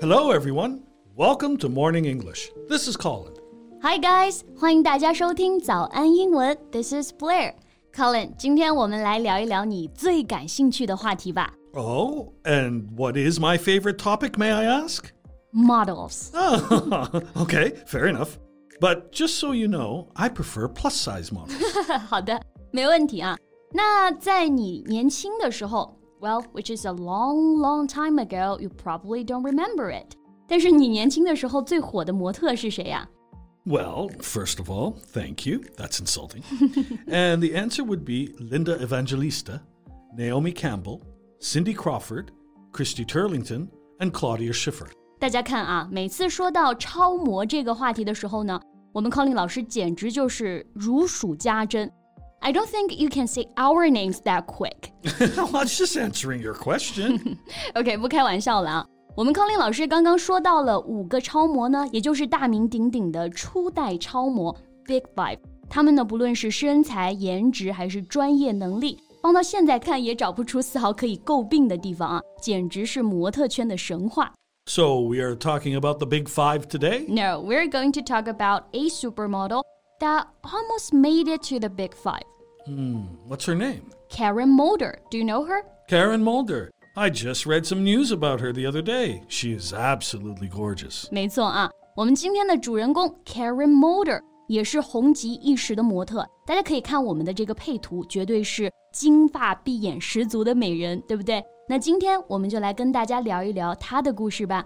Hello, everyone. Welcome to Morning English. This is Colin. Hi guys，欢迎大家收听早安英文。This is Blair. Colin，今天我们来聊一聊你最感兴趣的话题吧。 Oh, and what is my favorite topic, may I ask? Models。 Oh, okay, fair enough. But just so you know, I prefer plus size models. 好的，没问题啊。 那在你年轻的时候，Well, which is a long, long time ago, you probably don't remember it. 但是你年轻的时候最火的模特是谁呀、 Well, first of all, thank you. That's insulting. and the answer would be Linda Evangelista, Naomi Campbell, Cindy Crawford, Christy Turlington, and Claudia Schiffer. 大家看啊，每次说到超模这个话题的时候呢，我们 Colin 老师简直就是如数家珍。 I don't think you can say our names that quick. well, I was just answering your question. OK，不开玩笑了啊。我们 Colin 老师刚刚说到了五个超模呢，也就是大名鼎鼎的初代超模 Big Five。他们呢，不论是身材、颜值还是专业能力，放到现在看也找不出丝毫可以诟病的地方啊，简直是模特圈的神话。 so, we are talking about the big five today? No, we're going to talk about a supermodel that almost made it to the Big Five. What's her name? Karen Mulder. Do you know her? Karen Mulder. I just read some news about her the other day. She is absolutely gorgeous. 没错啊，我们今天的主人公 Karen Mulder 也是红极一时的模特。大家可以看我们的这个配图，绝对是金发碧眼十足的美人，对不对？那今天我们就来跟大家聊一聊她的故事吧。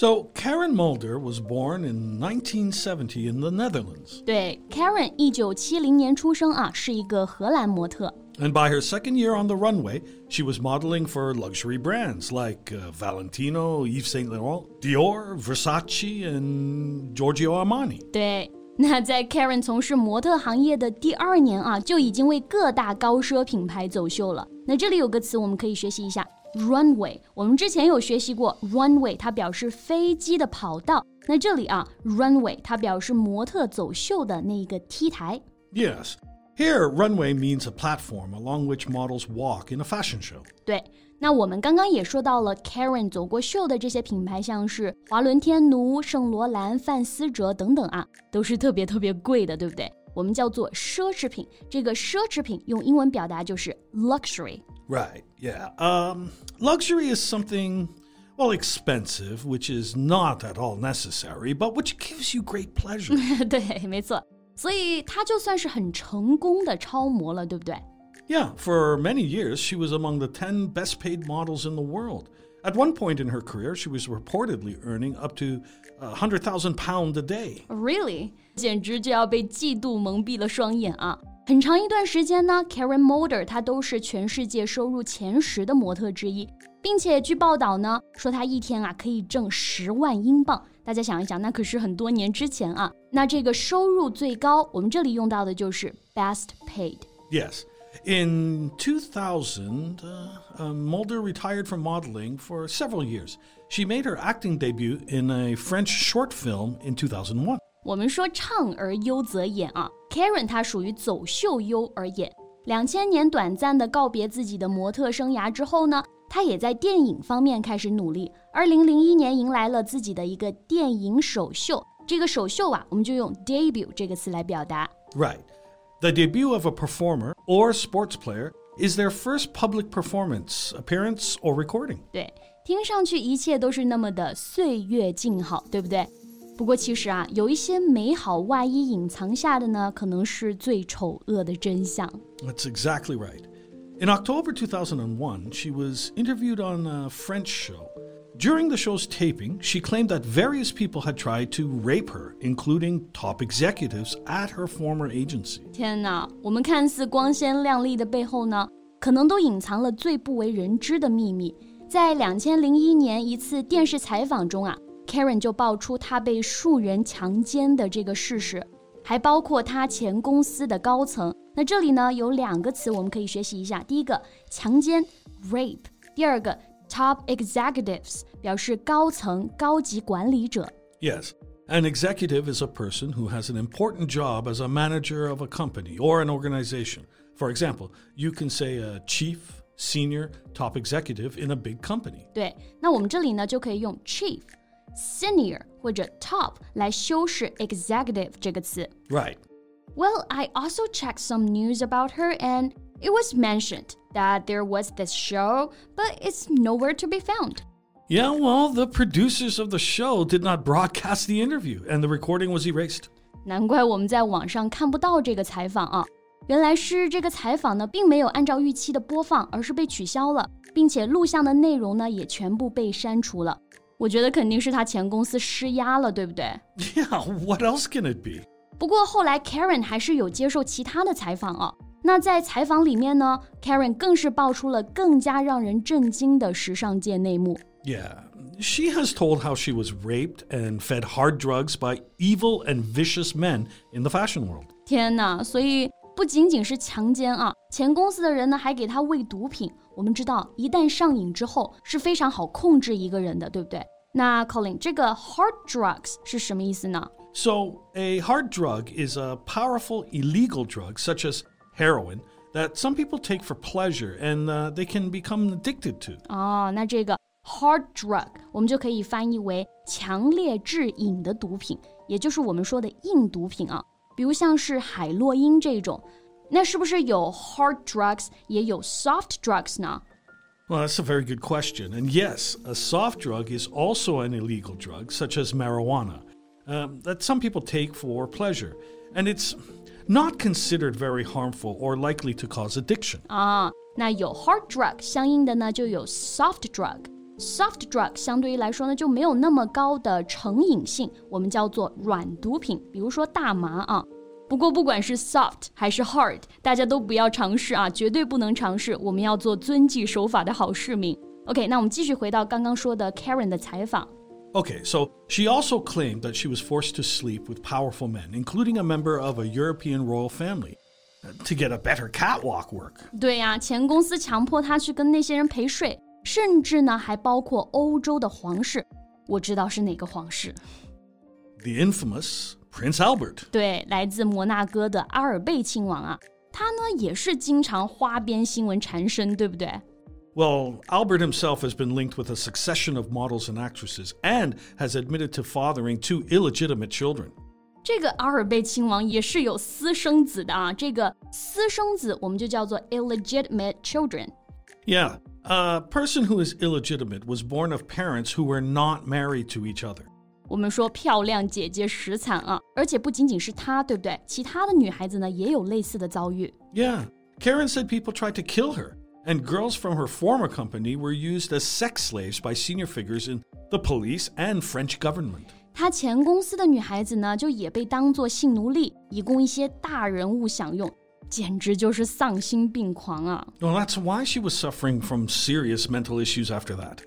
So, Karen Mulder was born in 1970 in the Netherlands. 对，Karen 一九七零年出生啊，是一个荷兰模特。 And by her second year on the runway, she was modeling for luxury brands like uh, Valentino, Yves Saint Laurent, Dior, Versace, and Giorgio Armani. 对，那在 Karen 从事模特行业的第二年啊，就已经为各大高奢品牌走秀了。那这里有个词我们可以学习一下 ，runway。我们之前有学习过 runway，它表示飞机的跑道。那这里啊，runway 它表示模特走秀的那一个 T 台。Yes. Here, runway means a platform along which models walk in a fashion show. 对，那我们刚刚也说到了 Karen 走过秀的这些品牌，像是华伦天奴、圣罗兰、范思哲等等啊，都是特别特别贵的，对不对？我们叫做奢侈品。这个奢侈品用英文表达就是 luxury。Right, yeah. Um, luxury is something, well, expensive, which is not at all necessary, but which gives you great pleasure. 对，没错。所以她就算是很成功的超模了，对不对？ yeah, for many years, she was among the 10 best paid models in the world. At one point in her career, she was reportedly earning up to uh, 100,000 pounds a day. Really，简直就要被嫉妒蒙蔽了双眼啊！ 很长一段时间呢，Karen Mulder 她都是全世界收入前十的模特之一，并且据报道呢，说她一天啊可以挣十万英镑。大家想一想，那可是很多年之前啊。那这个收入最高，我们这里用到的就是 best paid。 Yes. In 2000, uh, uh, Mulder retired from modeling for several years. She made her acting debut in a French short film in 2001. 我们说唱而优则演啊，Karen 她属于走秀优而演。两千年短暂的告别自己的模特生涯之后呢，她也在电影方面开始努力。二零零一年迎来了自己的一个电影首秀，这个首秀啊，我们就用 debut 这个词来表达。Right. The debut of a performer or sports player is their first public performance, appearance, or recording. 对，听上去一切都是那么的岁月静好，对不对？不过其实啊，有一些美好外衣隐藏下的呢，可能是最丑恶的真相。 That's exactly right. In October 2001, she was interviewed on a French show. During the show's taping, she claimed that various people had tried to rape her, including top executives at her former agency. 天哪，我们看似光鲜亮丽的背后呢，可能都隐藏了最不为人知的秘密。在两千零一年一次电视采访中啊 Karen 就爆出她被数人强奸的这个事实，还包括她前公司的高层。那这里呢有两个词我们可以学习一下，第一个强奸 rape，第二个 top executives 表示高层、高级管理者。Yes. An executive is a person who has an important job as a manager of a company or an organization. For example, you can say a chief, senior, top executive in a big company. 对，那我们这里呢就可以用 chief、 senior 或者 top 来修饰 executive 这个词。 Right. Well, I also checked some news about her and it was mentioned that there was this show, but it's nowhere to be found. Yeah, well, the producers of the show did not broadcast the interview and the recording was erased. 难怪我们在网上看不到这个采访啊！原来是这个采访呢，并没有按照预期的播放，而是被取消了，并且录像的内容呢也全部被删除了。 我觉得肯定是他前公司施压了，对不对？ Yeah, what else can it be? 不过后来 Karen 还是有接受其他的采访啊。那在采访里面呢，Karen 更是爆出了更加让人震惊的时尚界内幕。 Yeah, she has told how she was raped and fed hard drugs by evil and vicious men in the fashion world. 天呐！所以不仅仅是强奸啊，前公司的人呢还给他喂毒品。 我们知道，一旦上瘾之后是非常好控制一个人的，对不对？那 Colin，这个 hard drugs 是什么意思呢？ So, a hard drug is a powerful illegal drug, such as heroin, that some people take for pleasure and uh, they can become addicted to. 哦，那这个 hard drug 我们就可以翻译为强烈致瘾的毒品，也就是我们说的硬毒品啊。比如像是海洛因这种， 那是不是有 hard drugs 也有 soft drugs 呢？ Well, that's a very good question. And yes, a soft drug is also an illegal drug, such as marijuana, um, that some people take for pleasure. And it's not considered very harmful or likely to cause addiction. 啊，那有 hard drug 相应的呢就有 soft drug。soft drug 相对于来说呢就没有那么高的成瘾性，我们叫做软毒品，比如说大麻啊。 不过不管是 soft 还是 hard，大家都不要尝试啊，绝对不能尝试。我们要做遵纪守法的好市民。OK，那我们继续回到刚刚说的 Karen 的采访。 Okay, so she also claimed that she was forced to sleep with powerful men, including a member of a European royal family, uh, to get a better catwalk work. 对呀、前公司强迫他去跟那些人陪睡，甚至呢还包括欧洲的皇室。我知道是哪个皇室。 The infamous Prince Albert. 对，来自摩纳哥的阿尔贝亲王啊，他呢也是经常花边新闻缠身，对不对？ Well, Albert himself has been linked with a succession of models and actresses and has admitted to fathering two illegitimate children. 这个阿尔贝亲王也是有私生子的啊，这个私生子我们就叫做 illegitimate children。 Yeah, a person who is illegitimate was born of parents who were not married to each other. 我们说漂亮姐姐实惨啊，而且不仅仅是她，对不对？其他的女孩子呢也有类似的遭遇。 Yeah, Karen said people tried to kill her, and girls from her former company were used as sex slaves by senior figures in the police and French government. 她前公司的女孩子呢，就也被当作性奴隶，以供一些大人物享用，简直就是丧心病狂啊！ Well, that's why she was suffering from serious mental issues after that.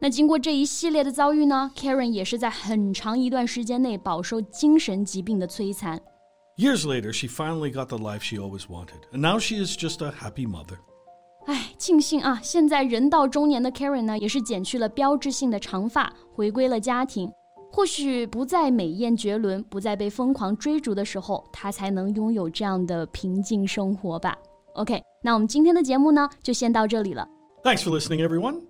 那经过这一系列的遭遇呢，Karen 也是在很长一段时间内饱受精神疾病的摧残。 Years later, she finally got the life she always wanted, and now she is just a happy mother. 唉，庆幸啊，现在人到中年的 Karen 呢，也是剪去了标志性的长发，回归了家庭。或许不再美艳绝伦，不再被疯狂追逐的时候，她才能拥有这样的平静生活吧。OK，那我们今天的节目呢，就先到这里了。 Thanks for listening, everyone.